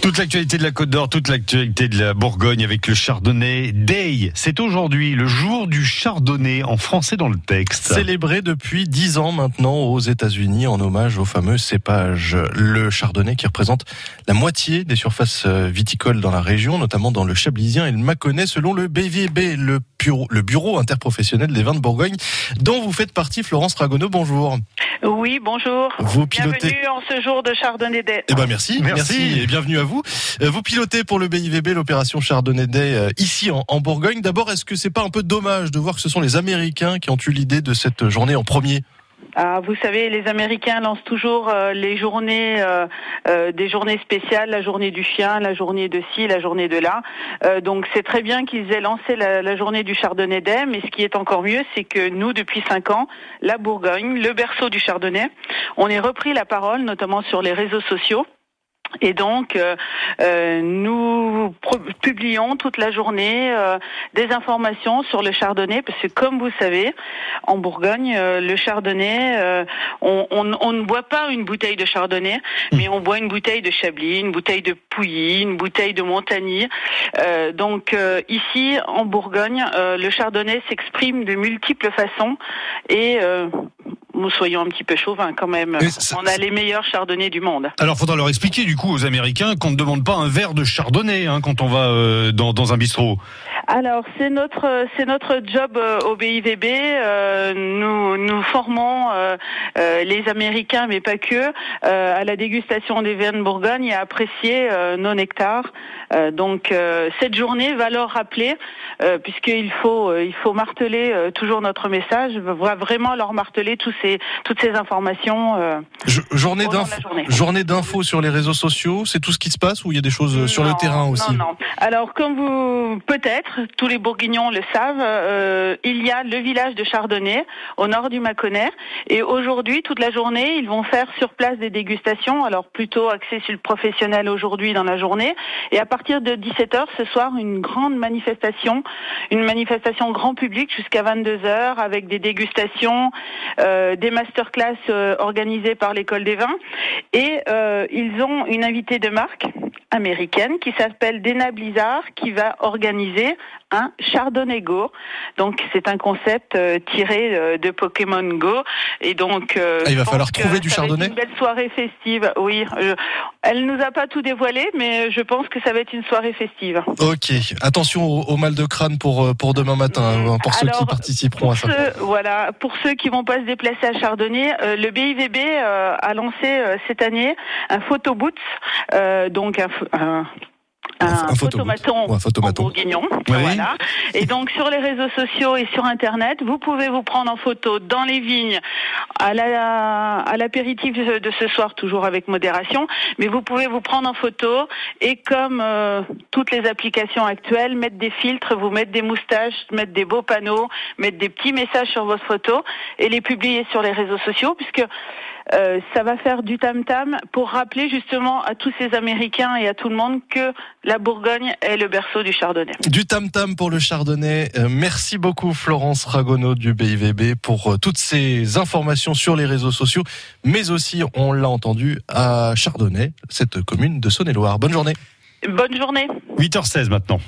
Toute l'actualité de la Côte d'Or, toute l'actualité de la Bourgogne avec le Chardonnay Day. C'est aujourd'hui le jour du Chardonnay en français dans le texte. Célébré depuis dix ans maintenant aux États-Unis en hommage au fameux cépage. Le Chardonnay qui représente la moitié des surfaces euh, viticoles dans la région, notamment dans le Chablisien et le Mâconnais, selon le BVB, le bureau, le bureau interprofessionnel des vins de Bourgogne, dont vous faites partie, Florence Ragonneau. Bonjour. Oui, bonjour. Vous pilotez. Bienvenue en ce jour de Chardonnay Day. Eh ben merci, Merci. merci, et bienvenue à vous. Euh, Vous pilotez pour le BIVB l'opération Chardonnay Day euh, ici en, en Bourgogne. D'abord, est-ce que c'est pas un peu dommage de voir que ce sont les Américains qui ont eu l'idée de cette journée en premier? Ah, vous savez, les Américains lancent toujours euh, les journées, euh, euh, des journées spéciales, la journée du chien, la journée de ci, la journée de là. Donc c'est très bien qu'ils aient lancé la, la journée du Chardonnay Day, mais ce qui est encore mieux, c'est que nous, depuis cinq ans, la Bourgogne, le berceau du Chardonnay, on est repris la parole, notamment sur les réseaux sociaux. Et donc, euh, euh, nous publions toute la journée euh, des informations sur le chardonnay, parce que comme vous savez, en Bourgogne, le chardonnay, on, ne boit pas une bouteille de chardonnay, mais on boit une bouteille de chablis, une bouteille de pouilly, une bouteille de montagny. Donc ici, en Bourgogne, le chardonnay s'exprime de multiples façons et nous soyons un petit peu chauvins quand même. Ça- On a les meilleurs chardonnays du monde. Alors, faudra leur expliquer du coup aux Américains qu'on ne demande pas un verre de Chardonnay hein, quand on va euh, dans, dans un bistrot. Alors c'est notre c'est notre job euh, au BIVB. Euh, nous nous formons euh, euh, les Américains, mais pas que, euh, à la dégustation des vins de Bourgogne et à apprécier euh, nos nectars. Euh, donc euh, cette journée va leur rappeler, euh, puisqu'il faut euh, il faut marteler euh, toujours notre message, va vraiment leur marteler tous ces toutes ces informations. euh, Jo- Journée la journée. d'infos sur les réseaux sociaux, c'est tout ce qui se passe ou il y a des choses sur le terrain aussi? Non, non. Alors, comme vous, peut-être, tous les Bourguignons le savent, euh, il y a le village de Chardonnay, au nord du Mâconnais. Et aujourd'hui, toute la journée, ils vont faire sur place des dégustations. Alors, plutôt axé sur le professionnel aujourd'hui dans la journée. Et à partir de 17h ce soir, une grande manifestation, une manifestation grand public jusqu'à 22h avec des dégustations, euh, des masterclass euh, organisées par l'école des vins. Et ils ont une invitée de marque américaine qui s'appelle Dena Blizzard qui va organiser un Chardonnay Go. Donc c'est un concept euh, tiré euh, de Pokémon Go et donc euh, Ah, il va falloir trouver du Chardonnay Une belle soirée festive. Oui, je- elle nous a pas tout dévoilé mais je pense que ça va être une soirée festive. Ok, attention au, au mal de crâne pour, pour demain matin, hein, pour ceux qui participeront à ça. ceux, voilà, pour ceux qui vont pas se déplacer à Chardonnay, euh, le BIVB a lancé cette année un photobooth, euh, donc un, un, Un photomaton un photomaton. en bourguignon. Oui. Voilà. Et donc sur les réseaux sociaux et sur Internet, vous pouvez vous prendre en photo dans les vignes, à la à l'apéritif de ce soir, toujours avec modération, mais vous pouvez vous prendre en photo et comme euh, toutes les applications actuelles, mettre des filtres, vous mettre des moustaches, mettre des beaux panneaux, mettre des petits messages sur votre photo et les publier sur les réseaux sociaux, puisque euh, ça va faire du tam-tam pour rappeler justement à tous ces Américains et à tout le monde que la Bourgogne est le berceau du Chardonnay. Du tam-tam pour le Chardonnay. Euh, merci beaucoup Florence Ragonneau du BIVB pour euh, toutes ces informations sur les réseaux sociaux, mais aussi, on l'a entendu, à Chardonnay, cette commune de Saône-et-Loire. Bonne journée. Bonne journée. 8h16 maintenant.